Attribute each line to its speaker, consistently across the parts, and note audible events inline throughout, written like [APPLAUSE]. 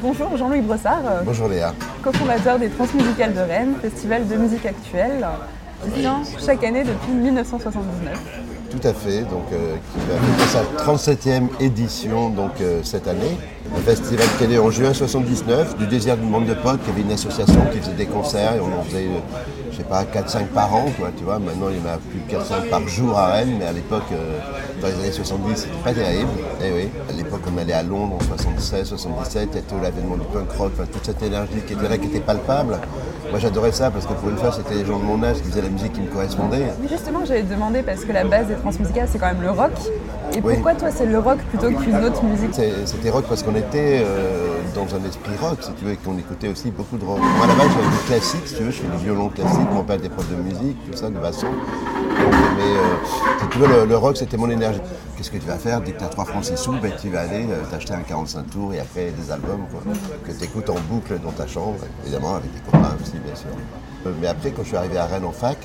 Speaker 1: Bonjour Jean-Louis Brossard,
Speaker 2: Bonjour Léa.
Speaker 1: cofondateur des Transmusicales de Rennes, festival de musique actuelle, qui se tient chaque année depuis 1979.
Speaker 2: Tout à fait, donc euh, qui va sa 37e édition donc euh, cette année. Un festival qui est né en juin 79, du désir du monde de potes, qui avait une association qui faisait des concerts et on en faisait, euh, je sais pas, 4-5 par an, tu vois. Maintenant il y en a plus de 4-5 par jour à Rennes, mais à l'époque, euh, dans les années 70, c'était pas terrible. Eh oui, à l'époque on allait à Londres en 76, 77, il y avait l'avènement du punk rock, toute cette énergie qui était là, qui était palpable. Moi j'adorais ça parce que pour une fois c'était les gens de mon âge qui faisaient la musique qui me correspondait.
Speaker 1: Mais justement, j'allais te demander, parce que la base des Transmusicales, c'est quand même le rock. Et
Speaker 2: Oui.
Speaker 1: pourquoi toi, c'est le rock plutôt qu'une autre musique
Speaker 2: C'était rock parce qu'on était euh, dans un esprit rock, si tu veux, et qu'on écoutait aussi beaucoup de rock. Moi, à la base, j'avais du classique, si tu veux, je fais du violon classique, mon père était prof de musique, tout ça, de basson. Donc, mais euh, si tu veux, le, le rock, c'était mon énergie. Qu'est-ce que tu vas faire? Dès que tu as 3 francs 6 sous, ben, tu vas aller euh, t'acheter un 45 tours et après des albums quoi, que tu écoutes en boucle dans ta chambre, évidemment, avec tes copains aussi, bien sûr. Mais après, quand je suis arrivé à Rennes en fac,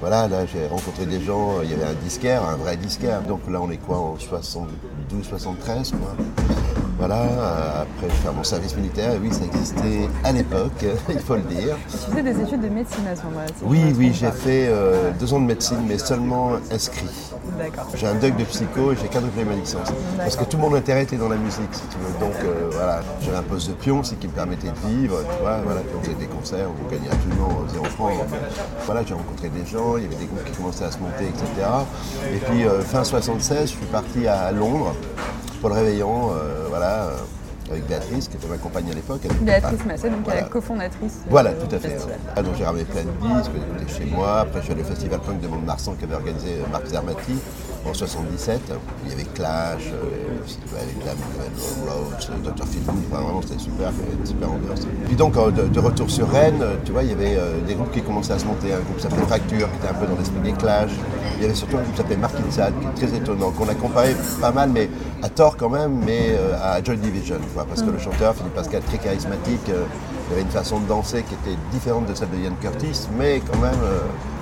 Speaker 2: voilà, là, j'ai rencontré des gens, il y avait un disquaire, un vrai disquaire. Donc là, on est quoi, en 72, 73, quoi. Voilà, euh, après, je fais mon service militaire, et oui, ça existait à l'époque, [LAUGHS] il faut le dire.
Speaker 1: Tu faisais des études de médecine à ce moment-là.
Speaker 2: Oui, oui, j'ai fait euh, deux ans de médecine, mais seulement inscrit.
Speaker 1: D'accord.
Speaker 2: J'ai un doc de psycho et j'ai quadruplé ma licence. Parce que tout mon intérêt était dans la musique, si tu veux. Donc euh, voilà, j'avais un poste de pion, ce qui me permettait de vivre, tu vois. Voilà, puis on faisait des concerts, on gagnait absolument zéro franc. Voilà, j'ai rencontré des gens, il y avait des groupes qui commençaient à se monter, etc. Et puis euh, fin 76, je suis parti à Londres pour le réveillon, euh, voilà, euh, avec Béatrice, qui était ma compagne à l'époque.
Speaker 1: Béatrice Massé, donc
Speaker 2: Voilà.
Speaker 1: la cofondatrice.
Speaker 2: Voilà, tout à fait. Ah, donc j'ai ramené plein de disques, écouté chez moi. Après, je suis allé au Festival Punk de Mont-de-Marsan qu'avait organisé Marc Zermati en 77. Il y avait Clash, euh, avec la Rose, euh, Dr. Phil Good. Enfin, vraiment, c'était super, il y avait une super ambiance. Puis donc, euh, de, de retour sur Rennes, tu vois, il y avait des groupes qui commençaient à se monter. Un groupe qui s'appelait Fracture, qui était un peu dans l'esprit des Clash. Il y avait surtout un groupe qui s'appelait Mark Inside, qui est très étonnant, qu'on a comparé pas mal, mais à tort quand même, mais à Joy Division, tu vois, parce que le chanteur, Philippe Pascal, très charismatique, il avait une façon de danser qui était différente de celle de Ian Curtis, mais quand même,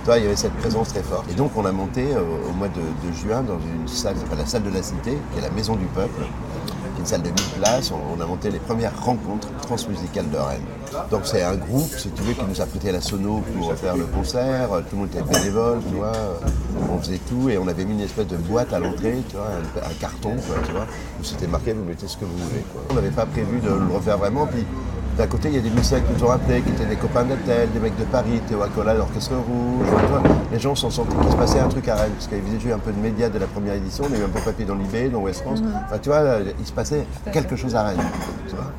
Speaker 2: vois, il y avait cette présence très forte. Et donc on a monté euh, au mois de, juin dans une salle s'appelle la salle de la Cité, qui est la maison du peuple, qui est une salle de 1000 places. On, a monté les premières rencontres transmusicales de Rennes. Donc c'est un groupe, si tu veux, qui nous a prêté la sono pour faire le concert. Tout le monde était bénévole, tu vois. On faisait tout et on avait mis une espèce de boîte à l'entrée, tu vois, un, carton, tu vois, où c'était marqué vous mettez ce que vous voulez. On n'avait pas prévu de le refaire vraiment. Puis d'un côté, il y a des musiciens qui nous ont rappelé, qui étaient des copains d'Atel, des mecs de Paris, Théo Acola, l'Orchestre Rouge. Les gens sont sentis qu'il se passait un truc à Rennes, parce qu'il y avait eu un peu de médias de la première édition, on a eu un peu papier dans l'IB, dans West France. Enfin, tu vois, il se passait quelque chose à Rennes. Tu vois.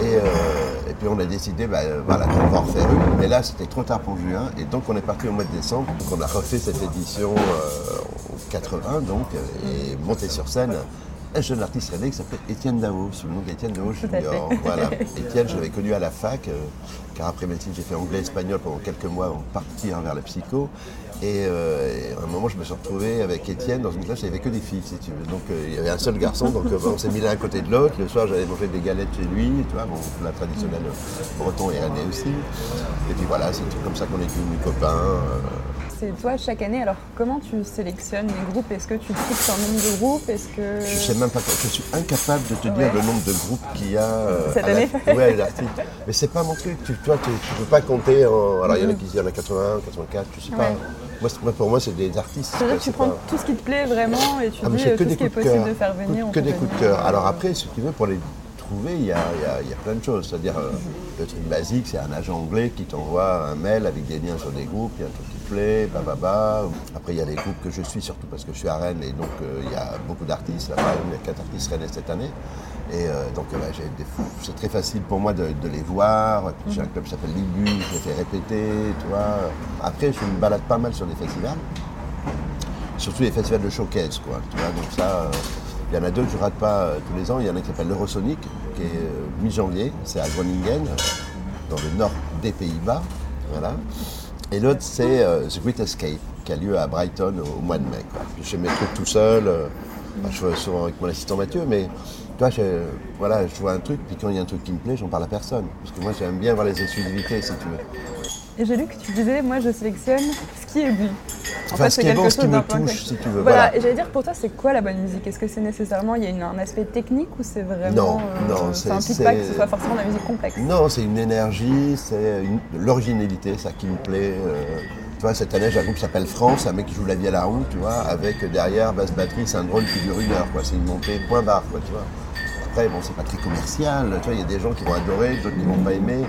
Speaker 2: Et, euh, et puis on a décidé, bah, euh, voilà, on va en refaire une. Mais là, c'était trop tard pour juin, et donc on est parti au mois de décembre. Donc on a refait cette édition euh, en 80, donc, et monté sur scène un jeune artiste rennais qui s'appelait Étienne Dao, sous le nom d'Étienne Dao Junior. [LAUGHS] Voilà. Étienne, je l'avais connu à la fac, euh, car après médecine, j'ai fait anglais-espagnol pendant quelques mois avant de partir vers la psycho. Et, euh, et à un moment, je me suis retrouvé avec Étienne dans une classe, il n'y avait que des filles, si tu veux. Donc euh, il y avait un seul garçon, donc euh, on s'est mis l'un à côté de l'autre. Le soir, j'allais manger des galettes chez lui, tu vois, bon, la traditionnelle breton et rennais aussi. Et puis voilà, c'est comme ça qu'on est devenus copains.
Speaker 1: C'est toi, chaque année, alors comment tu sélectionnes les groupes? Est-ce que tu fixes un nombre de groupes? Est-ce que...
Speaker 2: Je sais même pas, je suis incapable de te dire le nombre de groupes qu'il y a. euh,
Speaker 1: Cette
Speaker 2: à la-
Speaker 1: année
Speaker 2: Ouais, à l'article. Mais c'est pas mon truc. Tu, toi, tu, tu peux pas compter. En... Alors, il y en a qui disent il y en a 81, 84, je sais pas.
Speaker 1: Ouais.
Speaker 2: Moi, pour moi, c'est des artistes.
Speaker 1: C'est-à-dire tu prends
Speaker 2: pas-
Speaker 1: tout ce qui te plaît vraiment et tu
Speaker 2: Ah,
Speaker 1: dis euh, tout ce qui est possible de faire venir.
Speaker 2: Que des coups de cœur. Alors après, si tu veux, pour les trouver, il y a, il y a- il y a plein de choses. C'est-à-dire, euh, le truc basique, c'est un agent anglais qui t'envoie un mail avec des liens sur des groupes, il y a un truc plaît, bababa. Après, il y a les groupes que je suis, surtout parce que je suis à Rennes, et donc euh, il y a beaucoup d'artistes. Là, par exemple, il y a quatre artistes rennais cette année. Et euh, donc, euh, bah, c'est très facile pour moi de, les voir. J'ai un club qui s'appelle Libu, je les fais répéter. Après, je me balade pas mal sur des festivals surtout les festivals de showcase, quoi. Donc ça, Il y en a deux que je rate pas tous les ans. Il y en a qui s'appelle l'Eurosonic, qui est mi-janvier, c'est à Groningen, dans le nord des Pays-Bas. Voilà. Et l'autre, c'est euh, The Great Escape, qui a lieu à Brighton au, mois de mai. quoi. Je fais mes trucs tout seul. euh, je fais souvent avec mon assistant Mathieu, mais toi, je, voilà, je vois un truc, puis quand il y a un truc qui me plaît, j'en parle à personne. Parce que moi, j'aime bien voir les exclusivités, si tu veux.
Speaker 1: Et j'ai lu que tu disais, moi je sélectionne ce qui est bon. En
Speaker 2: Enfin, ce qui est bon, ce qui me touche, si tu veux, voilà.
Speaker 1: Et j'allais dire, pour toi, c'est quoi la bonne musique? Est-ce que c'est nécessairement, il y a une- un aspect technique ou c'est vraiment.
Speaker 2: Non, non,
Speaker 1: ça
Speaker 2: c'est-
Speaker 1: implique pas que
Speaker 2: c'est-
Speaker 1: ce soit forcément de la musique complexe?
Speaker 2: Non, c'est une énergie, c'est l'originalité, ça qui me plaît. euh. tu vois, cette année, j'ai un groupe qui s'appelle France, un mec qui joue la vie à la roue, tu vois, avec derrière basse batterie, c'est un drone qui dure une heure, quoi. C'est une montée point barre, quoi, tu vois. Après, bon, c'est pas très commercial, tu il y a des gens qui vont adorer, d'autres qui vont pas aimer.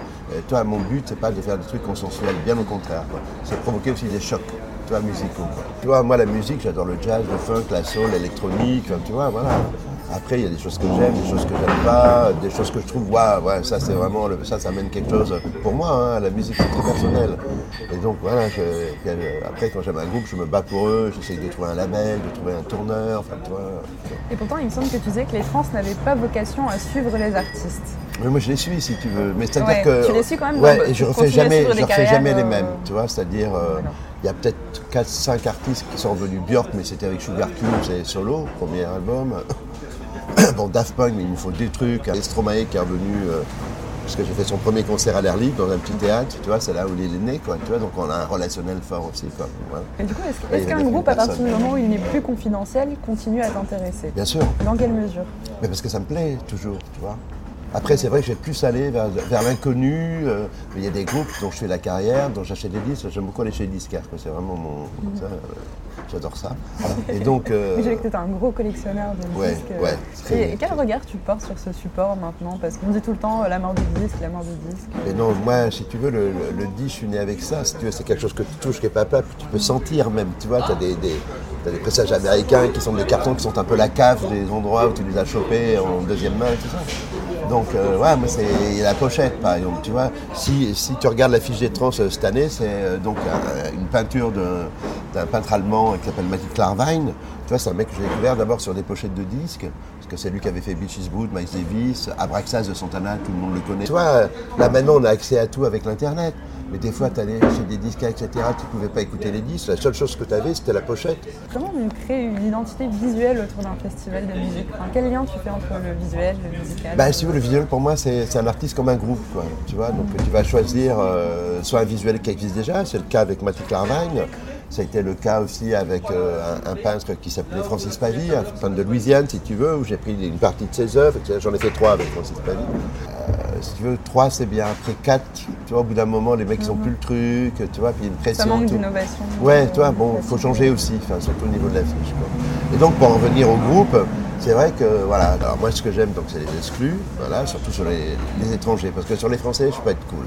Speaker 2: Toi, mon but, c'est pas de faire des trucs consensuels, bien au contraire. C'est provoquer aussi des chocs, tu musicaux. Tu vois, moi, la musique, j'adore le jazz, le funk, la soul, l'électronique, tu vois, voilà. Après, il y a des choses que j'aime, des choses que j'aime pas, des choses que je trouve, waouh, ouais, ça c'est vraiment, le- ça, ça amène quelque chose. Pour moi, hein, la musique c'est très personnel. Et donc voilà, je- euh, après quand j'aime un groupe, je me bats pour eux, j'essaye de trouver un label, de trouver un tourneur, enfin tu vois.
Speaker 1: Et pourtant, il me semble que tu disais que les trans n'avaient pas vocation à suivre les artistes.
Speaker 2: Mais moi je les suis si tu veux. Mais c'est-à-dire
Speaker 1: Ouais,
Speaker 2: que.
Speaker 1: tu les suis quand même
Speaker 2: Ouais,
Speaker 1: dans-
Speaker 2: et je refais jamais, je refais jamais les mêmes,
Speaker 1: euh,
Speaker 2: tu vois, c'est-à-dire. euh,
Speaker 1: Voilà.
Speaker 2: il y a peut-être 4-5 artistes qui sont revenus Björk, mais c'était avec Sugar Cube, c'est solo, premier album. [CLEARS THROAT] bon, Daft Punk, mais il nous faut des trucs. Stromae qui est revenu, euh, parce que j'ai fait son premier concert à l'air libre dans un petit théâtre, tu vois, c'est là où il est né, quoi, tu vois, donc on a un relationnel fort aussi, quoi. voilà.
Speaker 1: Et du coup, est-ce, qu'un groupe, à partir du moment où il n'est plus confidentiel, continue à t'intéresser?
Speaker 2: Bien sûr,
Speaker 1: Dans quelle mesure?
Speaker 2: Mais parce que ça me plaît toujours, tu vois. Après, c'est vrai que j'ai plus aller vers, vers l'inconnu. euh, il y a des groupes dont je fais la carrière, dont j'achète des disques. J'aime beaucoup aller chez les disquaires. C'est vraiment mon. ça, euh, J'adore ça. [LAUGHS] Et donc. euh,
Speaker 1: J'ai vu que tu un gros collectionneur de
Speaker 2: Ouais,
Speaker 1: disques.
Speaker 2: ouais, très-
Speaker 1: Et quel regard tu portes sur ce support maintenant? Parce qu'on dit tout le temps euh, la mort du disque, la mort du disque.
Speaker 2: Mais non, moi, si tu veux, le, le, le disque, je suis né avec ça. Si tu veux, c'est quelque chose que tu touches, que tu peux sentir même. Tu vois, tu as des, des, t'as des pressages américains qui sont des cartons qui sont un peu la cave des endroits où tu les as chopés en deuxième main et tout ça. Donc, euh, ouais, moi, c'est la pochette, par exemple. Tu vois, si, si tu regardes la fiche des trans euh, cette année, c'est euh, donc un- une peinture d'un peintre allemand qui s'appelle Mathieu Klarwein. Tu vois, c'est un mec que j'ai découvert d'abord sur des pochettes de disques, parce que c'est lui qui avait fait Beach is Boot, Miles Davis, Abraxas de Santana, tout le monde le connaît. Tu vois, là maintenant on a accès à tout avec l'internet. Mais des fois, tu allais chez des disques, etc., tu pouvais pas écouter les disques. La seule chose que tu avais, c'était la pochette.
Speaker 1: Comment on crée une identité visuelle autour d'un festival de musique Enfin, Quel lien tu fais entre le visuel et le musical
Speaker 2: Bah, si veux, le visuel pour moi, c'est c'est un artiste comme un groupe, quoi. Tu vois, donc tu vas choisir euh, soit un visuel qui existe déjà, c'est le cas avec Mathieu Clarvagne. Ça a été le cas aussi avec euh, un, un peintre qui s'appelait Francis Pavie, un peintre de Louisiane, si tu veux, où j'ai pris une partie de ses œuvres. J'en ai fait trois avec Francis Pavie. Euh, si tu veux, trois, c'est bien. Après quatre, tu vois, au bout d'un moment, les mecs, ils ont plus le truc, tu vois, puis il y a une pression.
Speaker 1: Ça manque d'innovation.
Speaker 2: Ouais, toi, bon, il faut changer aussi, enfin, surtout au niveau de l'affiche. Et donc, pour en revenir au groupe, c'est vrai que, voilà, alors moi, ce que j'aime, donc, c'est les exclus, voilà, surtout sur les, les étrangers, parce que sur les Français, je peux être cool.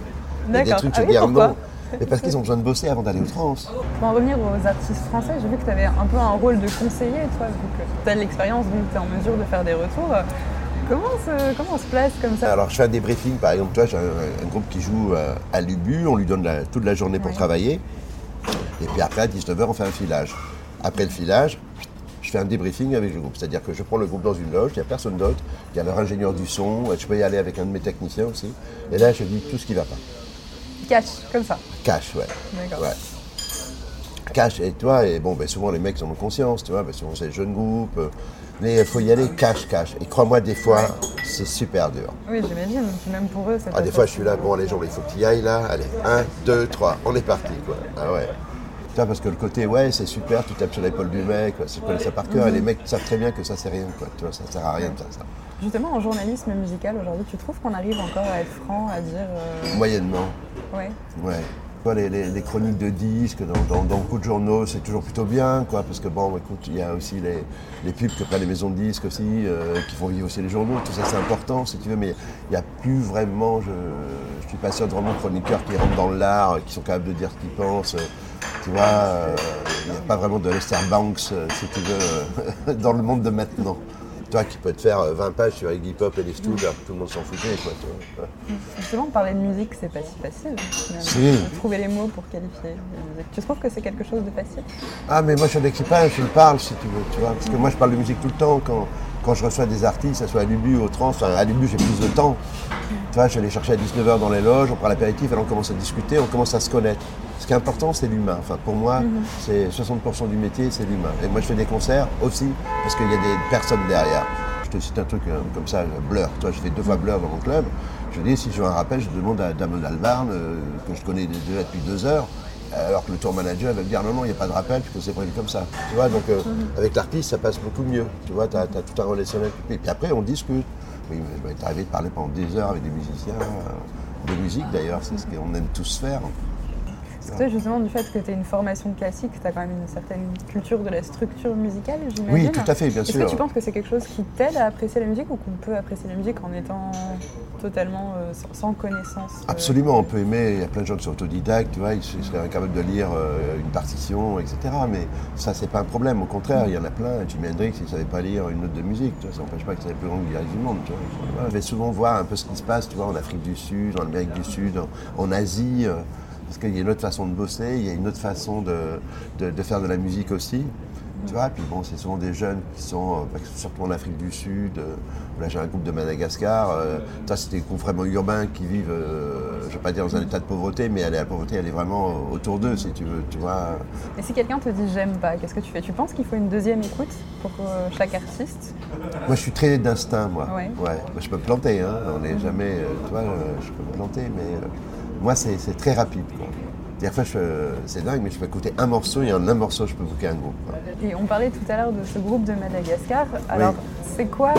Speaker 2: A des
Speaker 1: D'accord.
Speaker 2: trucs,
Speaker 1: Ah oui, pourquoi
Speaker 2: non. Mais parce qu'ils ont besoin de bosser avant d'aller aux trans.
Speaker 1: Pour en revenir aux artistes français, j'ai vu que tu avais un peu un rôle de conseiller, toi, vu que tu as l'expérience, donc tu es en mesure de faire des retours. Comment on se, comment on se place comme ça?
Speaker 2: Alors, je fais un débriefing, par exemple, toi, j'ai un, un groupe qui joue euh, à l'UBU, on lui donne la- toute la journée pour
Speaker 1: Ouais.
Speaker 2: travailler. Et puis après, à 19h, on fait un filage. Après le filage, je fais un débriefing avec le groupe. C'est-à-dire que je prends le groupe dans une loge, il n'y a personne d'autre, il y a leur ingénieur du son, je peux y aller avec un de mes techniciens aussi. Et là, je dis tout ce qui ne va pas.
Speaker 1: Cash, comme ça.
Speaker 2: Cash, ouais.
Speaker 1: D'accord.
Speaker 2: Ouais. Cash, et toi, et bon, ben, souvent les mecs en ont conscience, tu vois, ben, souvent c'est les jeunes groupes. euh, mais il faut y aller cash, cash. Et crois-moi, des fois, c'est super dur.
Speaker 1: Oui, j'imagine. Même pour eux, c'est
Speaker 2: Ah, des fois, je suis là, bon, allez, Jean, il faut que tu y ailles là. Allez, un, deux, trois, on est parti, quoi. Ah ouais. Tu vois, parce que le côté, ouais, c'est super, tu tapes sur l'épaule du mec, quoi, je connais ça par cœur, et les mecs savent très bien que ça, c'est rien, quoi. Tu vois, ça sert à rien de faire ça.
Speaker 1: Justement, en journalisme musical aujourd'hui, tu trouves qu'on arrive encore à être franc, à dire. euh,
Speaker 2: Moyennement,
Speaker 1: Ouais.
Speaker 2: ouais. Les, les- les chroniques de disques dans, dans- beaucoup de journaux, c'est toujours plutôt bien, quoi, parce que bon, écoute, il y a aussi les, les pubs que prennent les maisons de disques aussi, euh, qui font vivre aussi les journaux, tout ça c'est important, si tu veux, mais il n'y a plus vraiment, je ne suis pas sûr de vraiment chroniqueurs qui rentrent dans l'art, qui sont capables de dire ce qu'ils pensent. euh, Tu vois, euh, il n'y a pas vraiment de Lester Banks, si tu veux, [LAUGHS] dans le monde de maintenant. Toi qui peux te faire euh, 20 pages sur Iggy Pop et les Stooges, alors que tout le monde s'en foutait, quoi. Ouais.
Speaker 1: Justement, parler de musique, c'est pas si facile.
Speaker 2: Si.
Speaker 1: Trouver les mots pour qualifier la musique. Tu trouves que c'est quelque chose de facile?
Speaker 2: Ah mais moi je suis un écrivain, je le parle si tu veux, tu vois. Parce que moi je parle de musique tout le temps. Quand, quand je reçois des artistes, que ce soit à Lulu ou au Trans, enfin, à Lulu j'ai plus de temps. Tu vois, je vais les chercher à 19h dans les loges, on prend l'apéritif, on commence à discuter, on commence à se connaître. Ce qui est important, c'est l'humain. Enfin, pour moi, c'est 60% du métier, c'est l'humain. Et moi, je fais des concerts aussi parce qu'il y a des personnes derrière. Je te cite un truc euh, comme ça, Blur. Toi, je fais deux fois Blur dans mon club. Je dis, si je veux un rappel, je demande à Damon Albarn, euh, que je connais déjà depuis deux heures, alors que le tour manager va me dire non, non, il n'y a pas de rappel, puisque c'est prévu comme ça. Tu vois, donc euh, avec l'artiste, ça passe beaucoup mieux. Tu vois, tu as, tout un relationnel. Et puis après, on discute. Oui, mais m'est arrivé de parler pendant des heures avec des musiciens, euh, de musique d'ailleurs, c'est ce qu'on aime tous faire.
Speaker 1: Toi, justement, du fait que tu as une formation classique, tu as quand même une certaine culture de la structure musicale, j'imagine.
Speaker 2: Oui, tout à fait, bien
Speaker 1: Est-ce
Speaker 2: sûr.
Speaker 1: que tu penses que c'est quelque chose qui t'aide à apprécier la musique ou qu'on peut apprécier la musique en étant totalement euh, sans, connaissance euh,
Speaker 2: Absolument, on peut aimer, il y a plein de gens qui sont autodidactes, tu vois, ils seraient incapables de lire euh, une partition, etc. Mais ça, c'est pas un problème, au contraire, il y en a plein. Jimi Hendrix, il savait pas lire une note de musique, ça n'empêche pas que c'est le plus grand guitariste du monde. Tu vois. Je vais souvent voir un peu ce qui se passe, en Afrique du Sud, en Amérique du Sud, en, Asie, parce qu'il y a une autre façon de bosser, il y a une autre façon de faire de la musique aussi. Tu vois, puis bon, c'est souvent des jeunes qui sont, euh, surtout en Afrique du Sud. euh, là, j'ai un groupe de Madagascar. euh, ça, c'est des groupes vraiment urbains qui vivent, je ne vais pas dire dans un état de pauvreté, mais elle est- la pauvreté, elle est vraiment autour d'eux, si tu veux. Tu vois.
Speaker 1: Et si quelqu'un te dit j'aime pas, qu'est-ce que tu fais? Tu penses qu'il faut une deuxième écoute pour chaque artiste?
Speaker 2: Moi, je suis très d'instinct, moi.
Speaker 1: Ouais.
Speaker 2: Moi, je peux me planter, hein. On n'est jamais, euh, tu vois, je peux me planter, mais moi, c'est c'est très rapide, quoi. Des fois, je- c'est dingue, mais je peux écouter un morceau et en un morceau, je peux booker un groupe.
Speaker 1: Et on parlait tout à l'heure de ce groupe de Madagascar. Alors, c'est quoi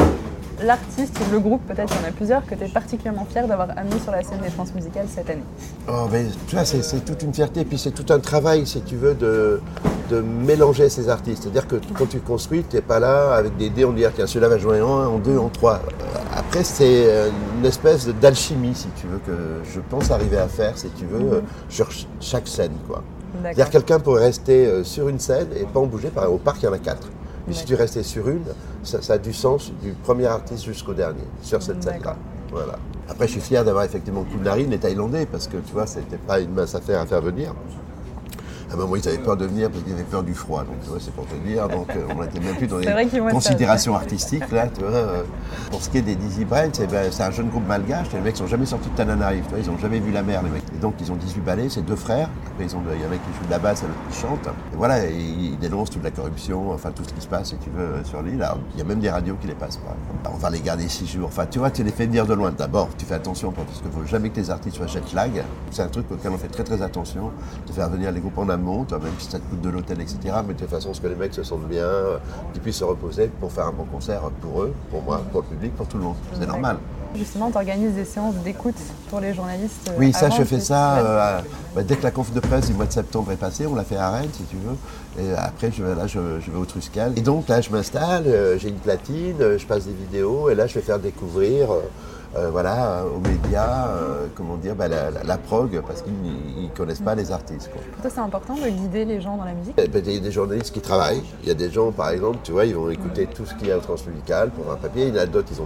Speaker 1: l'artiste ou le groupe, peut-être qu'il y en a plusieurs, que tu es particulièrement fier d'avoir amené sur la scène des transmusicales cette année
Speaker 2: Oh, mais tu vois, c'est toute une fierté, puis c'est tout un travail, si tu veux, de, de mélanger ces artistes. C'est-à-dire que quand tu construis, tu n'es pas là avec des dés, on dit, ah, tiens, celui-là va jouer en un, en deux, en trois. Euh, Après, c'est euh, une espèce d'alchimie, si tu veux, que je pense arriver à faire, si tu veux, euh, sur ch- chaque scène, quoi. C'est-à-dire quelqu'un pourrait rester euh, sur une scène et pas en bouger. Par exemple, au parc, il y en a quatre. Mais si tu restais sur une, ça, ça a du sens du premier artiste jusqu'au dernier, sur cette scène-là. Voilà. Après, je suis fier d'avoir effectivement Kounari, les Thaïlandais, parce que tu vois, c'était pas une mince affaire à faire venir. À un moment, ils avaient peur de venir parce qu'ils avaient peur du froid. Donc, tu vois, c'est pour te dire. Donc, euh, on n'était même plus dans les considérations artistiques, là, tu vois. Pour ce qui est des Dizzy Bright, c'est ben, c'est un jeune groupe malgache. Les mecs sont jamais sortis de Tananarive, tu vois. Ils ont jamais vu la mer, les mecs. Et donc, ils ont 18 ballets, c'est deux frères. Après, ils ont, il y en a un qui joue de la basse l'autre qui chante. Et voilà, et ils dénoncent toute la corruption, enfin, tout ce qui se passe, si tu veux, euh, sur l'île. Il y a même des radios qui les passent pas. On va les garder six jours. Enfin, tu vois, tu les fais venir de loin. D'abord, tu fais attention parce qu'il faut jamais que tes artistes soient jet lag. C'est un truc auquel on fait très très attention. De faire venir les groupes en toi, même si ça te coûte de l'hôtel, etc. Mais de toute façon, ce que les mecs se sentent bien, euh, qu'ils puissent se reposer pour faire un bon concert pour eux, pour moi, pour le public, pour tout le monde. C'est normal.
Speaker 1: Justement, tu organises des séances d'écoute pour les journalistes. euh,
Speaker 2: Oui, ça, je fais ça euh, bah, dès que la conf de presse du mois de septembre est passée. On l'a fait à Rennes, si tu veux. Et après, je vais, là, je, je vais au Truscal. Et donc, là, je m'installe, euh, j'ai une platine, je passe des vidéos. Et là, je vais faire découvrir, euh, voilà, aux médias, euh, comment dire, bah, la, la- la prog, parce qu'ils ne connaissent pas les artistes. quoi.
Speaker 1: Pour toi, c'est important de guider les gens dans la musique?
Speaker 2: Eh ben, Il y a des journalistes qui travaillent. Il y a des gens, par exemple, tu vois, ils vont écouter tout ce qu'il y a au transmusical pour un papier. Il y en a d'autres, ils ont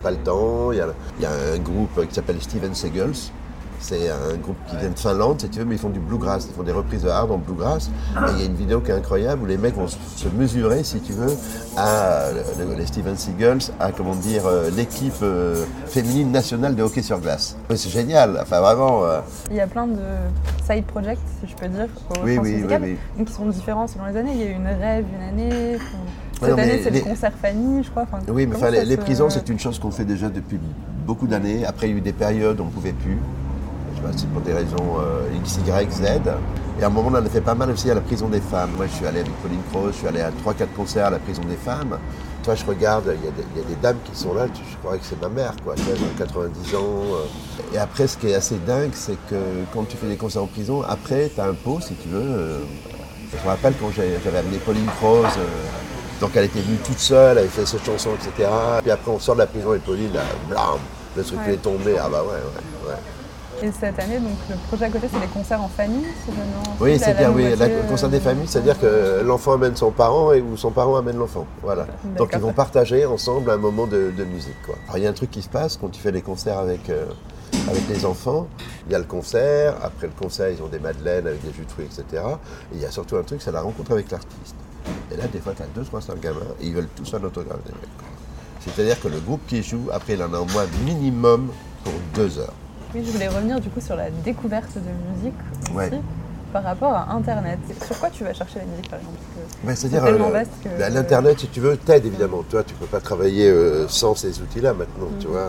Speaker 2: pas le temps. Il y a, il y a un groupe qui s'appelle Steven Segels. C'est un groupe qui vient de Finlande, si tu veux, mais ils font du bluegrass. Ils font des reprises de hard en bluegrass. Et il y a une vidéo qui est incroyable où les mecs vont se mesurer, si tu veux, à le- les Steven Seagulls, à comment dire euh, l'équipe euh, féminine nationale de hockey sur glace. C'est génial. Enfin vraiment. euh,
Speaker 1: Il y a plein de side projects, si je peux dire, au
Speaker 2: Oui, oui, oui,
Speaker 1: qui sont différents selon les années. Il y a eu une rêve une année. Cette année, c'est
Speaker 2: les-
Speaker 1: le concert Fanny, je crois. Enfin,
Speaker 2: Oui, mais enfin, les, prisons, c'est une chose qu'on fait déjà depuis beaucoup d'années. Après, il y a eu des périodes où on ne pouvait plus. Je sais pas, c'est pour des raisons euh, X, Y, Z. Et à un moment, on en a fait pas mal aussi à la prison des femmes. Moi, je suis allé avec Pauline Cross, je suis allé à 3-4 concerts à la prison des femmes. Toi, je regarde, il y, a des- il y a des dames qui sont là, je crois que c'est ma mère, quoi. Tu vois, elles ont 90 ans. euh. Et après, ce qui est assez dingue, c'est que quand tu fais des concerts en prison, après, tu as un pot, si tu veux. euh, Je me rappelle quand j'avais amené Pauline euh, donc elle était venue toute seule, elle avait fait cette chanson, etc. Puis après on sort de la prison et Pauline, là, blam, le truc
Speaker 1: Ouais.
Speaker 2: est tombé. Ah bah ouais, ouais, ouais.
Speaker 1: Et cette année, donc le projet à côté, c'est des concerts en famille,
Speaker 2: Oui, c'est-à-dire,
Speaker 1: la
Speaker 2: oui, le concert des
Speaker 1: euh,
Speaker 2: familles, c'est-à-dire que l'enfant amène son parent et ou son parent amène l'enfant. Voilà. Donc ils vont partager ensemble un moment de, de musique. Quoi. Alors il y a un truc qui se passe quand tu fais des concerts avec, euh, avec les enfants. Il y a le concert, après le concert, ils ont des madeleines avec des jus de fruits, etc. Et il y a surtout un truc, c'est la rencontre avec l'artiste. Et là, des fois, tu as deux, trois, cinq gamins et ils veulent tous un autographe des mecs. C'est-à-dire que le groupe qui joue, après, il en a au moins minimum pour deux heures.
Speaker 1: Oui, je voulais revenir du coup sur la découverte de musique aussi,
Speaker 2: Ouais.
Speaker 1: par rapport à Internet. Sur quoi tu vas chercher la musique, par exemple?
Speaker 2: C'est-à-dire,
Speaker 1: C'est tellement
Speaker 2: euh,
Speaker 1: vaste que-
Speaker 2: bah, l'Internet, si tu veux, t'aide évidemment. Toi, tu peux pas travailler euh, sans ces outils-là maintenant, tu
Speaker 1: Mm.
Speaker 2: vois.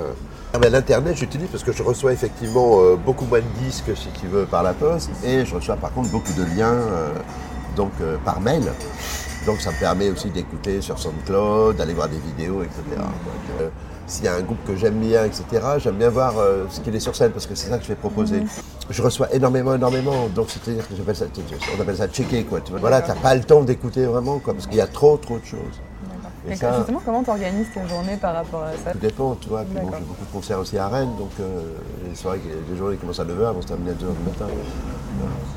Speaker 2: Ah, mais L'Internet, j'utilise parce que je reçois effectivement euh, beaucoup moins de disques, si tu veux, par la poste. Et je reçois par contre beaucoup de liens euh, donc, par mail. Donc ça me permet aussi d'écouter sur SoundCloud, d'aller voir des vidéos, etc.
Speaker 1: Mm.
Speaker 2: Donc, euh, S'il y a un groupe que j'aime bien, etc., j'aime bien voir euh, ce qu'il est sur scène parce que c'est ça que je vais proposer. Je reçois énormément, énormément. Donc c'est-à-dire que j'appelle ça, on appelle ça checker, quoi. Voilà, t'as pas le temps d'écouter vraiment, quoi, parce qu'il y a trop, trop de choses. Et ça-
Speaker 1: justement, comment tu organises tes journées par rapport à ça?
Speaker 2: Tout dépend, tu vois. Puis bon,
Speaker 1: D'accord.
Speaker 2: j'ai beaucoup de concerts aussi à Rennes, donc euh, les soirées, les journées commencent à 9h, vont se terminer à 2h du matin.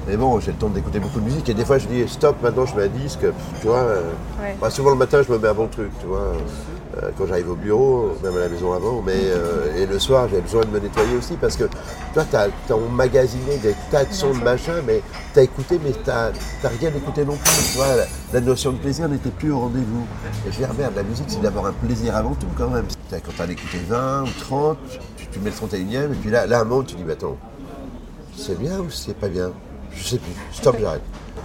Speaker 2: Mais bon, j'ai le temps d'écouter beaucoup de musique. Et des fois, je dis stop, maintenant je mets un disque. Pff, Tu vois, euh,
Speaker 1: Ouais.
Speaker 2: bah, souvent le matin, je me mets un bon truc, tu vois. euh, quand j'arrive au bureau, même à la maison avant. Mais, euh, et le soir, j'ai besoin de me nettoyer aussi parce que toi, tu as, emmagasiné des tas de sons, de machin, mais tu as écouté, mais tu n'as rien écouté non plus. Tu vois, la, la notion de plaisir n'était plus au rendez-vous. Et je dis, ah merde, la musique, c'est d'avoir un plaisir avant tout quand même. T'as- Quand tu as écouté 20 ou 30, tu, tu mets le 31e, et puis là, là, à un moment, tu dis, mais attends, c'est bien ou c'est pas bien? Je sais plus. Stop, j'arrête.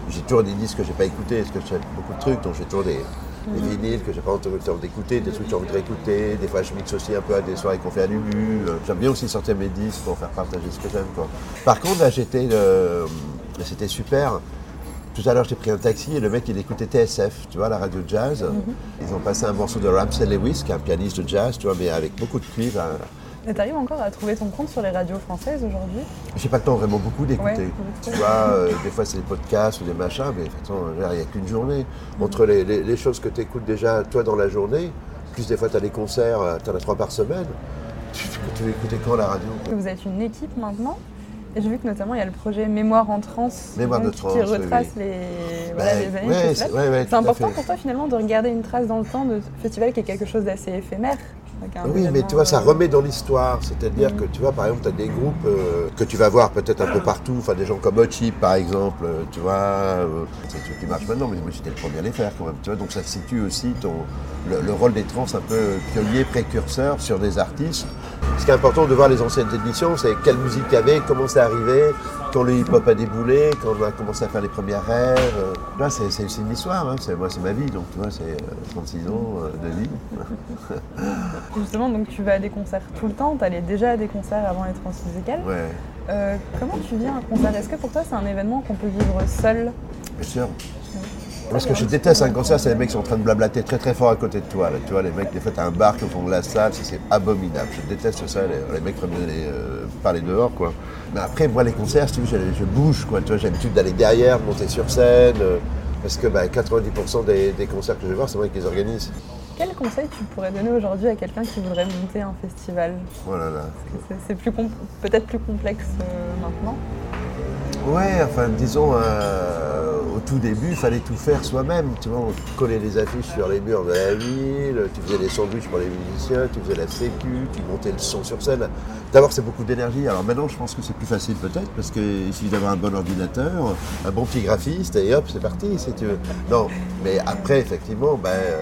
Speaker 2: J'ai toujours des disques que j'ai pas écoutés, parce que j'ai beaucoup de trucs, donc j'ai toujours des, des vinyles que j'ai pas envie d'écouter, des trucs que j'ai envie de réécouter. Des fois, je mixe aussi un peu à des soirées qu'on fait à l'UBU. Euh, J'aime bien aussi sortir mes disques pour faire partager ce que j'aime. quoi. Par contre, là, j'étais. euh, c'était super. Tout à l'heure, j'ai pris un taxi et le mec, il écoutait TSF, tu vois, la radio jazz. Ils ont passé un morceau de Ramsey Lewis, qui est un pianiste de jazz, tu vois, mais avec beaucoup de cuivre. hein.
Speaker 1: Et t'arrives encore à trouver ton compte sur les radios françaises aujourd'hui?
Speaker 2: J'ai pas le temps vraiment beaucoup d'écouter.
Speaker 1: Ouais,
Speaker 2: tu vois, euh, des fois c'est des podcasts ou des machins, mais il n'y a qu'une journée. Entre les, les- les choses que tu écoutes déjà toi dans la journée, plus des fois tu as des concerts, tu en as trois par semaine, tu, tu veux écouter quand la radio
Speaker 1: Vous êtes une équipe maintenant? Et j'ai vu que notamment il y a le projet Mémoire en trans
Speaker 2: Mémoire de
Speaker 1: donc,
Speaker 2: trans,
Speaker 1: qui retrace
Speaker 2: oui.
Speaker 1: Les, voilà,
Speaker 2: Ben,
Speaker 1: les années
Speaker 2: ouais, c'est- ouais, ouais,
Speaker 1: important pour toi finalement de regarder une trace dans le temps de ce festival qui est quelque chose d'assez éphémère.
Speaker 2: Oui, mais tu vois, ça
Speaker 1: euh,
Speaker 2: remet dans l'histoire. C'est-à-dire que tu vois, par exemple, tu as des groupes euh, que tu vas voir peut-être un peu partout, enfin des gens comme Ochi par exemple, euh, tu vois, euh, c'est ceux qui marchent maintenant, mais moi j'étais le premier à les faire quand même, tu vois, donc ça situe aussi ton, le, le rôle des trans un peu pionnier, précurseur sur des artistes. Ce qui est important de voir les anciennes éditions, c'est quelle musique il y avait, comment c'est arrivé, quand le hip-hop a déboulé, quand on a commencé à faire les premières rêves. euh. Là, c'est c'est- c'est une histoire, hein, c'est- moi c'est ma vie, donc tu vois, c'est euh, 36 ans euh, de vie. [LAUGHS]
Speaker 1: Justement, donc tu vas à des concerts tout le temps, tu allais déjà à des concerts avant les transmusicales.
Speaker 2: Ouais,
Speaker 1: Euh, comment tu vis un concert? Est-ce que pour toi c'est un événement qu'on peut vivre seul?
Speaker 2: Bien sûr. Parce que je déteste un concert, c'est les mecs qui sont en train de blablater très très fort à côté de toi. Là. Tu vois, les mecs, des fois, t'as un bar qui au fond de la salle, c'est abominable. Je déteste ça, les, les mecs prennent les, euh, parler dehors, quoi. Mais après, moi, les concerts, tu je, je bouge, quoi. Tu vois, j'ai l'habitude d'aller derrière, de monter sur scène. euh, parce que bah, 90% des, des concerts que je vais voir, c'est moi qui les organise.
Speaker 1: Quel conseil tu pourrais donner aujourd'hui à quelqu'un qui voudrait monter un festival?
Speaker 2: Voilà, là.
Speaker 1: C'est- plus peut-être plus complexe euh, maintenant.
Speaker 2: Ouais, enfin, disons, euh, au tout début, il fallait tout faire soi-même. Tu vois, on collait les affiches sur les murs de la ville, tu faisais des sandwichs pour les musiciens, tu faisais la sécu, tu montais le son sur scène. D'abord, c'est beaucoup d'énergie. Alors maintenant, je pense que c'est plus facile peut-être, parce qu'il suffit d'avoir un bon ordinateur, un bon petit graphiste, et hop, c'est parti, si tu veux. Non, mais après, effectivement, ben, euh,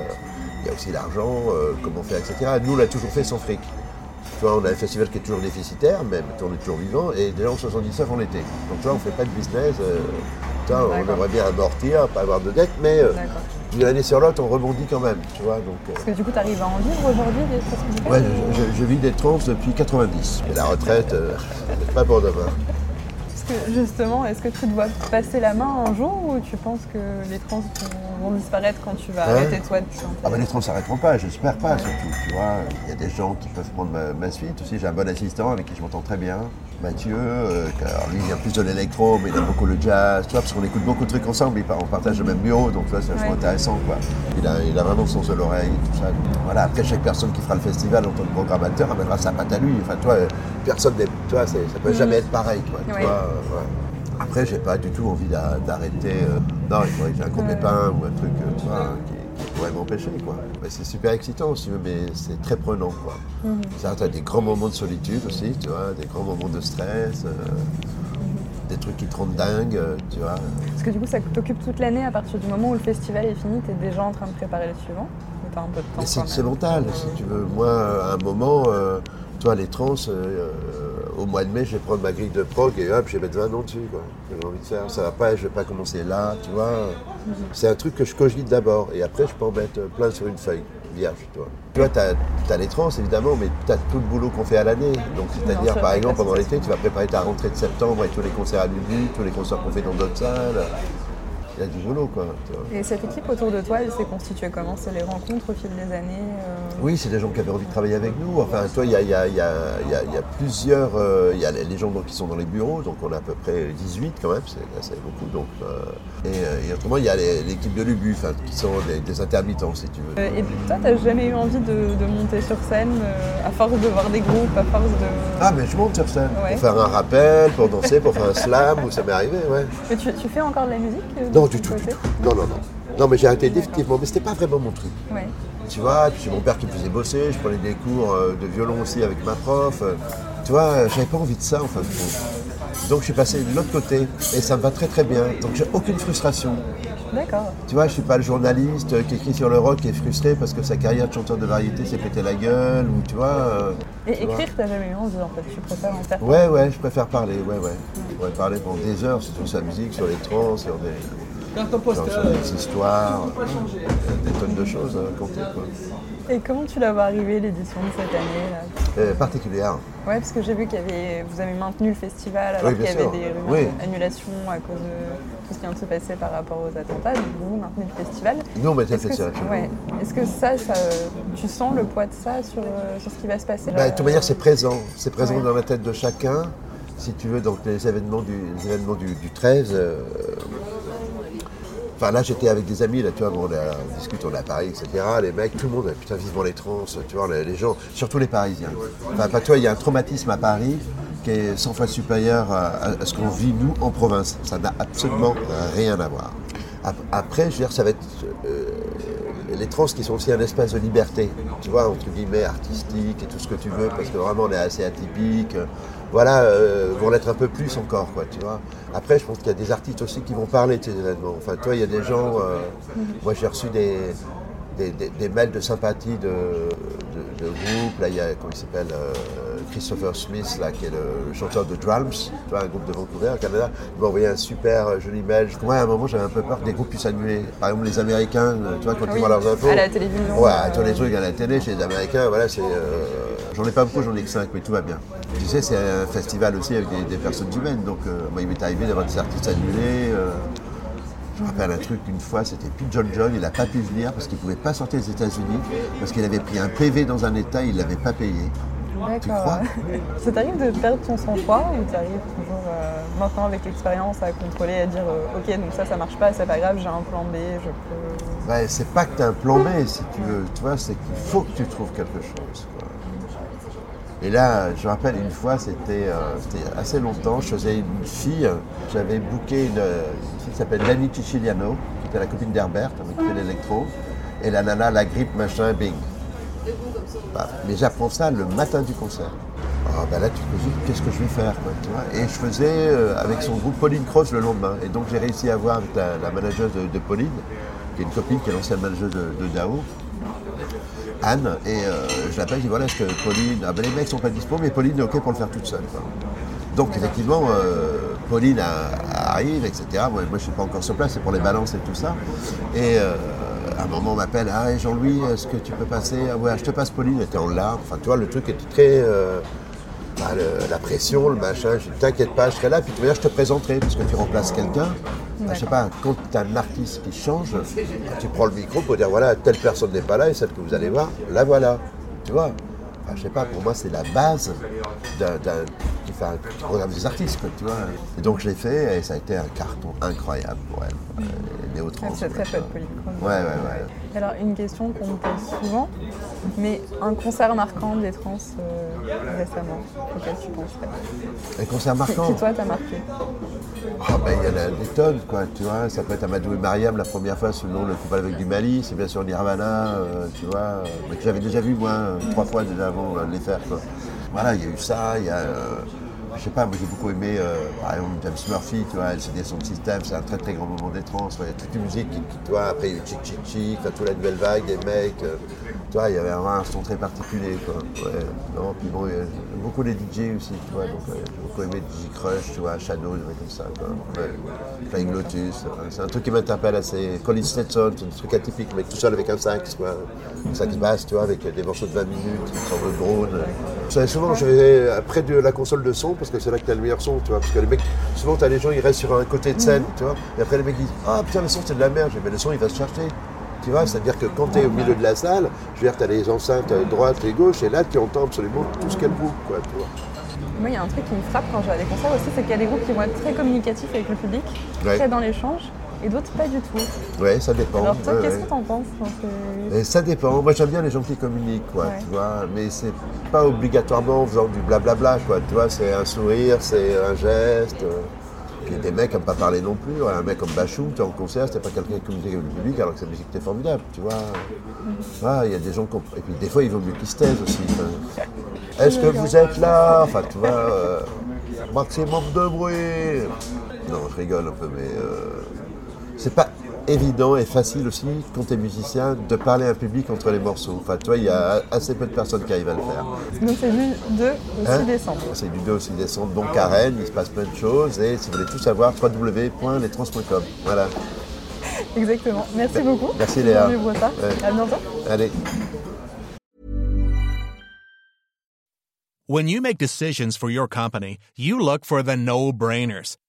Speaker 2: il y a aussi l'argent, euh, comment faire, etc. Nous, on l'a toujours fait sans fric. Tu vois, on a un festival qui est toujours déficitaire, même on est toujours vivant, et déjà en 79 on l'était. Donc tu vois, on fait pas de business. euh, on aimerait bien amortir, pas avoir de dette, mais euh, d'une année sur l'autre, on rebondit quand même. Tu vois, donc, euh,
Speaker 1: Parce que du coup, tu arrives à en vivre aujourd'hui des
Speaker 2: ouais, je, je- je vis des trans depuis 90. Et la retraite, euh, c'est [LAUGHS] pas pour demain.
Speaker 1: Parce que justement, est-ce que tu dois passer la main un jour ou tu penses que les trans vont vont disparaître quand tu vas arrêter toi de chanter
Speaker 2: Ah ben les trans s'arrêteront pas, j'espère pas surtout, tu vois. Il y a des gens qui peuvent prendre ma, ma suite aussi. J'ai un bon assistant avec qui je m'entends très bien, Mathieu. euh, alors lui, il a plus de l'électro, mais il a beaucoup le jazz, tu vois, parce qu'on écoute beaucoup de trucs ensemble. et On partage le même bureau, donc tu vois, c'est vachement
Speaker 1: Ouais.
Speaker 2: intéressant, quoi. Il a, il a vraiment son sens de l'oreille, tout ça. Voilà, après, chaque personne qui fera le festival en tant que programmateur amènera sa patte à lui. Enfin, tu vois, euh, personne n'est, tu vois, c'est- ça peut jamais être pareil, quoi. Tu
Speaker 1: Ouais.
Speaker 2: vois, euh, ouais. Après, j'ai pas du tout envie d'a- d'arrêter. euh, non, il faudrait que j'ai un gros pépin ou un truc, euh, tu vois, qui, qui pourrait m'empêcher, quoi. C'est super excitant, si tu veux, mais c'est très prenant, quoi. Ça, t'as des grands moments de solitude aussi, tu vois, des grands moments de stress, euh, des trucs qui te rendent dingue, tu vois.
Speaker 1: Parce que du coup, ça t'occupe toute l'année à partir du moment où le festival est fini, tu es déjà en train de préparer le suivant Ou t'as un peu de temps
Speaker 2: c'est mental, si tu veux. Moi, à un moment, euh, toi, les trans, euh, au mois de mai, je vais prendre ma grille de prog et hop, je vais mettre 20 noms dessus, quoi. J'ai envie de faire. Ça va pas, je vais pas commencer là, tu vois. C'est un truc que je cogite d'abord et après, je peux en mettre plein sur une feuille vierge, tu vois. Tu vois, tu as, les trans, évidemment, mais tu as tout le boulot qu'on fait à l'année. Donc, c'est-à-dire, par exemple, pendant l'été, tu vas préparer ta rentrée de septembre avec tous les concerts à Lubu, tous les concerts qu'on fait dans d'autres salles. Il y a du boulot, quoi.
Speaker 1: Et cette équipe autour de toi, elle s'est constituée comment? C'est les rencontres au fil des années euh,
Speaker 2: Oui, c'est des gens qui avaient envie de travailler avec nous. Enfin, toi, il y a, il y a- il y a- il y a- il y a plusieurs. euh, Il y a les gens donc, qui sont dans les bureaux, donc on a à peu près 18 quand même, c'est beaucoup. Donc, euh, et, euh, et autrement, il y a l'équipe de l'UBU, qui sont des, des intermittents, si tu veux.
Speaker 1: Et toi, t'as jamais eu envie de, de monter sur scène à force de voir des groupes, à force de.
Speaker 2: Ah, mais je monte sur scène
Speaker 1: Ouais.
Speaker 2: pour faire un rappel, pour danser, pour faire un slam, où ça m'est arrivé, ouais.
Speaker 1: Mais tu, tu fais encore de la musique
Speaker 2: Non, du tout, du tout. Non, non, non. Non, mais j'ai arrêté définitivement, mais c'était pas vraiment mon truc.
Speaker 1: Ouais.
Speaker 2: Tu vois, puis c'est mon père qui me faisait bosser, je prenais des cours euh, de violon aussi avec ma prof. euh, Tu vois, euh, j'avais pas envie de ça en fin de compte. Donc je suis passé de l'autre côté et ça me va très très bien. Donc j'ai aucune frustration.
Speaker 1: D'accord.
Speaker 2: Tu vois, je suis pas le journaliste qui écrit sur le rock qui est frustré parce que sa carrière de chanteur de variété s'est pété la gueule ou tu vois.
Speaker 1: Et
Speaker 2: tu
Speaker 1: écrire, t'as jamais eu envie en fait, tu préfères en faire.
Speaker 2: Ouais, ouais, je préfère parler, ouais, ouais. Je pourrais parler pendant des heures sur sa musique, sur les trans, sur des, sur des histoires, euh, des tonnes de choses à raconter. Quoi.
Speaker 1: Et comment tu l'as vu arriver l'édition de cette année là?
Speaker 2: Euh, particulière.
Speaker 1: Ouais, parce que j'ai vu qu'il y avait, vous avez maintenu le festival alors
Speaker 2: Oui,
Speaker 1: qu'il y avait
Speaker 2: sûr.
Speaker 1: des
Speaker 2: Oui.
Speaker 1: annulations à cause de tout ce qui vient de se passer par rapport aux attentats. Donc vous maintenez le festival.
Speaker 2: Nous, on mettait le
Speaker 1: Est-ce que,
Speaker 2: festival
Speaker 1: ouais. Est-ce que ça, ça, tu sens le poids de ça sur, euh, sur ce qui va se passer
Speaker 2: Bah, de toute manière, c'est présent. C'est présent
Speaker 1: Ouais.
Speaker 2: dans la tête de chacun. Si tu veux, donc les événements du, les événements du, du 13. euh, Enfin, là, j'étais avec des amis, là, tu vois, on, discute, on est à Paris, etc. Les mecs, tout le monde, putain, vivement les trans, tu vois, les, gens, surtout les Parisiens. Enfin, pas toi, il y a un traumatisme à Paris qui est 100 fois supérieur à, ce qu'on vit, nous, en province. Ça n'a absolument rien à voir. Ap- Après, je veux dire, ça va être euh, les trans qui sont aussi un espace de liberté, tu vois, entre guillemets, artistique et tout ce que tu veux, parce que vraiment on est assez atypique. Voilà, euh, vont l'être un peu plus encore, quoi, tu vois. Après, je pense qu'il y a des artistes aussi qui vont parler de ces événements. Enfin, toi, il y a des gens. euh, moi, j'ai reçu des, des, des- mails de sympathie de, de, de groupes. Là, il y a, comment il s'appelle euh, Christopher Smith, là, qui est le, chanteur de Drums, tu vois, un groupe de Vancouver, au Canada. Il m'a envoyé un super euh, joli mail. Moi, à un moment, j'avais un peu peur que des groupes puissent annuler. Par exemple, les Américains, euh, tu vois, quand ils voient leurs infos.
Speaker 1: à la télévision,
Speaker 2: Ouais, tous les trucs à la télé chez les Américains, voilà, c'est. euh, j'en ai pas beaucoup, j'en ai que 5, mais tout va bien. Tu sais, c'est un festival aussi avec des, des personnes humaines, donc euh, moi, il m'est arrivé d'avoir des artistes annulés. euh, je me rappelle un truc, une fois, c'était Pete John John, il n'a pas pu venir parce qu'il ne pouvait pas sortir des États-Unis, parce qu'il avait pris un PV dans un État, il ne l'avait pas payé.
Speaker 1: D'accord. [LAUGHS] Ça t'arrive de perdre ton sang-froid ou tu arrives toujours euh, maintenant avec l'expérience à contrôler, à dire euh, ok donc ça ça marche pas, c'est pas grave, j'ai un plan B, je peux.
Speaker 2: Ouais, c'est pas que tu as un plan B, si tu veux, tu vois, c'est qu'il faut que tu trouves quelque chose. quoi. Et là, je me rappelle une fois, c'était euh, assez longtemps, je faisais une fille, j'avais booké une, une fille qui s'appelle Lani Ciciliano, qui était la copine d'Herbert, avec qui fait l'électro, et la nana, la grippe, machin, bing. Bah, mais j'apprends ça le matin du concert. Ah, bah là, tu te dis, qu'est-ce que je vais faire Et je faisais euh, avec son groupe Pauline Cross le lendemain. Et donc, j'ai réussi à voir avec la, manageuse de, Pauline, qui est une copine, qui est l'ancienne manageuse de, Dao, Anne. Et euh, je l'appelle, je dis voilà, est-ce que Pauline. Ah, ben les mecs sont pas dispo, mais Pauline est OK pour le faire toute seule. Donc, effectivement, euh, Pauline arrive, etc. Moi, je ne suis pas encore sur place, c'est pour les balances et tout ça. Et à un moment, on m'appelle Ah, Jean-Louis, est-ce que tu peux passer? Ah, Ouais, je te passe Pauline, était en larmes. Enfin, tu vois, le truc était très. euh, bah, le- la pression, le machin. Je dis T'inquiète pas, je serai là, puis tu vois, je te présenterai, parce que tu remplaces quelqu'un. Enfin, je sais pas, quand tu as un artiste qui change, tu prends le micro pour dire voilà, telle personne n'est pas là et celle que vous allez voir, la voilà. Tu vois? Enfin, Je sais pas, pour moi, c'est la base d'un. Qui fait un programme des artistes, quoi, tu vois. Et donc, je l'ai fait et ça a été un carton incroyable pour elle. est néo-trans.
Speaker 1: Ah, C'est très chouette, Polychrome.
Speaker 2: Ouais, ouais, ouais.
Speaker 1: Alors, une question qu'on me pose souvent, mais un concert marquant des trans euh, récemment, auquel tu penserais
Speaker 2: Un concert
Speaker 1: Qui,
Speaker 2: marquant.
Speaker 1: qui, toi, t'a marqué
Speaker 2: Ah ben, il y en a des tonnes, quoi, tu vois. Ça peut être Amadou et Mariam la première fois sous le nom Le Coupable avec du Mali. C'est bien sûr Nirvana, euh, tu vois. euh, Mais que j'avais déjà vu, moi, euh, trois fois déjà avant euh, de les faire, quoi. Voilà, il y a eu ça, il y a. euh, je sais pas, moi j'ai beaucoup aimé, euh, par exemple, James Murphy, tu vois, LCD Sound System, c'est un très très grand moment des trans. Il y a toute une musique qui, qui, tu vois, après il y a eu Chick Chick, enfin, toute la nouvelle vague, des mecs. euh, tu vois, il y avait un son très particulier, quoi. Ouais, non, puis bon, beaucoup les DJ aussi, tu vois, donc ouais, j'ai beaucoup aimé DJ Crush, tu vois, Shadow, des trucs comme ça, quoi. Ouais. Flying Lotus, ouais, c'est un truc qui m'interpelle assez. Colin Stetson, c'est un truc atypique, mais tout seul avec un sax, quoi. Un sax basse, tu vois, avec des morceaux de 20 minutes, une sorte de drone. Savez, souvent, je vais près de la console de son, parce que c'est là que t'as le meilleur son, tu vois, parce que les mecs, souvent, t'as les gens, ils restent sur un côté de scène, tu vois, et après, les mecs disent, ah putain, le son, c'est de la merde, mais le son, il va se chercher. Tu vois, c'est-à-dire que quand tu es au milieu de la salle, je veux dire, tu as les enceintes à droite et gauche, et là, tu entends absolument tout ce qu'elle boucle, quoi, tu vois.
Speaker 1: Moi, il y a un truc qui me frappe quand je vais à des concerts aussi, c'est qu'il y a des groupes qui vont être très communicatifs avec le public,
Speaker 2: Ouais.
Speaker 1: très dans l'échange, et d'autres pas du tout.
Speaker 2: Ouais, ça dépend.
Speaker 1: Alors toi,
Speaker 2: ouais,
Speaker 1: qu'est-ce
Speaker 2: ouais.
Speaker 1: que t'en penses
Speaker 2: ça dépend. Moi, j'aime bien les gens qui communiquent, quoi,
Speaker 1: Ouais.
Speaker 2: tu vois. Mais c'est pas obligatoirement en faisant du blablabla, quoi. Tu vois, c'est un sourire, c'est un geste. euh. Puis des mecs n'aiment pas parler non plus. Un mec comme Bachou, tu es en concert, c'était pas quelqu'un qui communiquait avec le public, alors que sa musique était formidable, tu vois. Ah, Il y a des gens qui ont- Et puis des fois, il vaut mieux qu'ils se taisent aussi. enfin. Est-ce que vous êtes là? Enfin, tu vois, euh, maximum de bruit. Non, je rigole un peu, mais euh, c'est pas évident et facile aussi, quand tu es musicien, de parler à un public entre les morceaux. Enfin, tu vois, il y a assez peu de personnes qui arrivent à le faire.
Speaker 1: Donc c'est du 2 au 6
Speaker 2: Hein
Speaker 1: décembre.
Speaker 2: C'est du 2 au 6 décembre, donc à Rennes, il se passe plein de choses. Et si vous voulez tout savoir, www.letrans.com. Voilà.
Speaker 1: Exactement. Merci beaucoup.
Speaker 2: Merci, Léa. Ouais.
Speaker 1: À bientôt.
Speaker 2: Allez.
Speaker 3: When you make decisions for your company, you look for the no brainers.